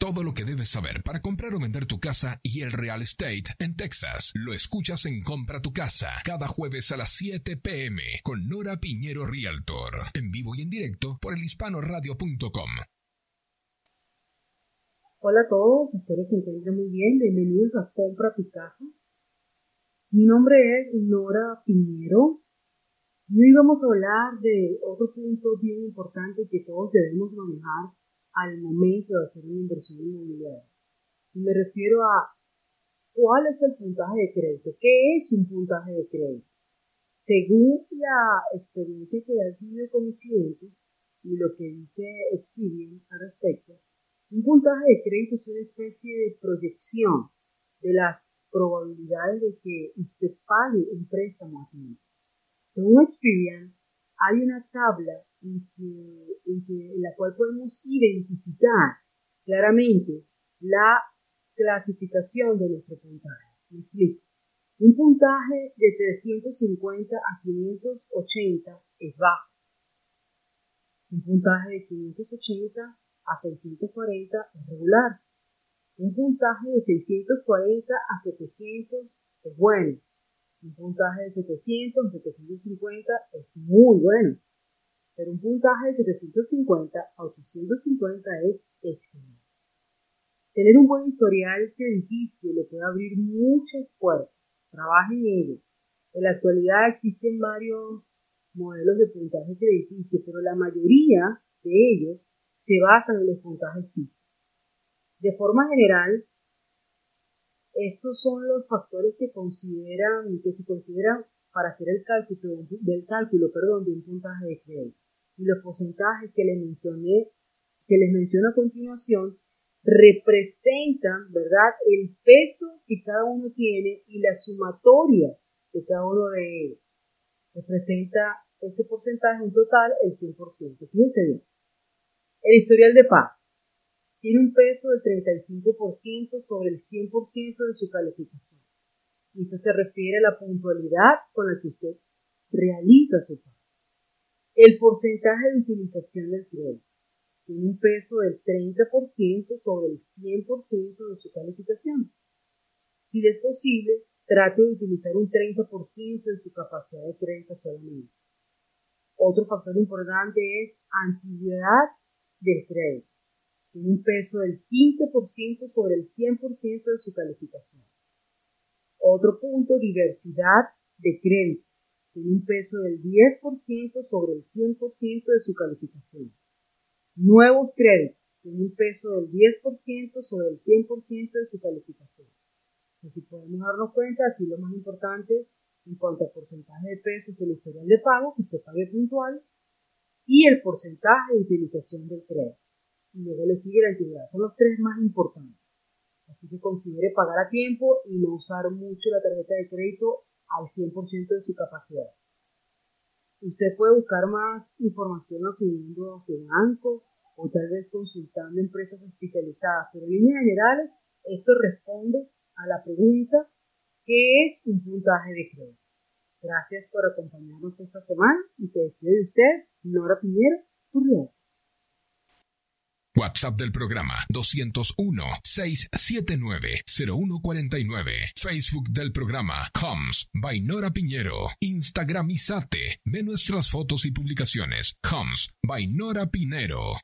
Todo lo que debes saber para comprar o vender tu casa y el real estate en Texas. Lo escuchas en Compra tu casa cada jueves a las 7 pm con Nora Piñero Realtor. En vivo y en directo por el hispanoradio.com. Hola a todos, espero se encuentren muy bien. Bienvenidos a Compra tu casa. Mi nombre es Nora Piñero. Y hoy vamos a hablar de otro punto bien importante que todos debemos manejar al momento de hacer una inversión inmobiliaria. Me refiero a cuál es el puntaje de crédito. ¿Qué es un puntaje de crédito? Según la experiencia que he tenido con mis clientes y lo que dice Experian al respecto, un puntaje de crédito es una especie de proyección de las probabilidades de que usted pague un préstamo a tiempo. Según Experian, hay una tabla en, la cual podemos identificar claramente la clasificación de nuestro puntaje. Me. Un puntaje de 350 a 580 es bajo. Un puntaje de 580 a 640 es regular. Un puntaje de 640 a 700 es bueno. Un puntaje de 700 a 750 es muy bueno. Pero un puntaje de 750 a 850 es excelente. Tener un buen historial crediticio le puede abrir muchas puertas. Trabaje en ello. En la actualidad existen varios modelos de puntaje crediticio, pero la mayoría de ellos se basan en los puntajes fijos. De forma general, estos son los factores que consideran, que se consideran para hacer el cálculo del cálculo, perdón, de un puntaje de crédito. Y los porcentajes que les mencioné, que les menciono a continuación, representan, ¿verdad?, el peso que cada uno tiene y la sumatoria de cada uno de ellos. Representa ese porcentaje en total el 100%. Fíjense bien. El historial de pago tiene un peso del 35% sobre el 100% de su calificación. Y esto se refiere a la puntualidad con la que usted realiza su pago. El porcentaje de utilización del crédito tiene un peso del 30% sobre el 100% de su calificación. Si es posible, trate de utilizar un 30% de su capacidad de crédito solamente. Otro factor importante es antigüedad del crédito. Tiene un peso del 15% sobre el 100% de su calificación. Otro punto, diversidad de crédito. Tiene un peso del 10% sobre el 100% de su calificación. Nuevos créditos. Tiene un peso del 10% sobre el 100% de su calificación. Así podemos darnos cuenta, aquí lo más importante en cuanto a porcentaje de peso es el historial de pago, que usted pague puntual, y el porcentaje de utilización del crédito. Y luego le sigue la antigüedad. Son los tres más importantes. Así que considere pagar a tiempo y no usar mucho la tarjeta de crédito al 100% de su capacidad. Usted puede buscar más información acudiendo a su banco o tal vez consultando empresas especializadas, pero en líneas generales esto responde a la pregunta ¿qué es un puntaje de crédito? Gracias por acompañarnos esta semana y se despide de ustedes, Nora Piñera, real. WhatsApp del programa 201-679-0149. Facebook del programa Coms by Nora Piñero. Instagram Isate. Ve nuestras fotos y publicaciones. Coms by Nora Pinero.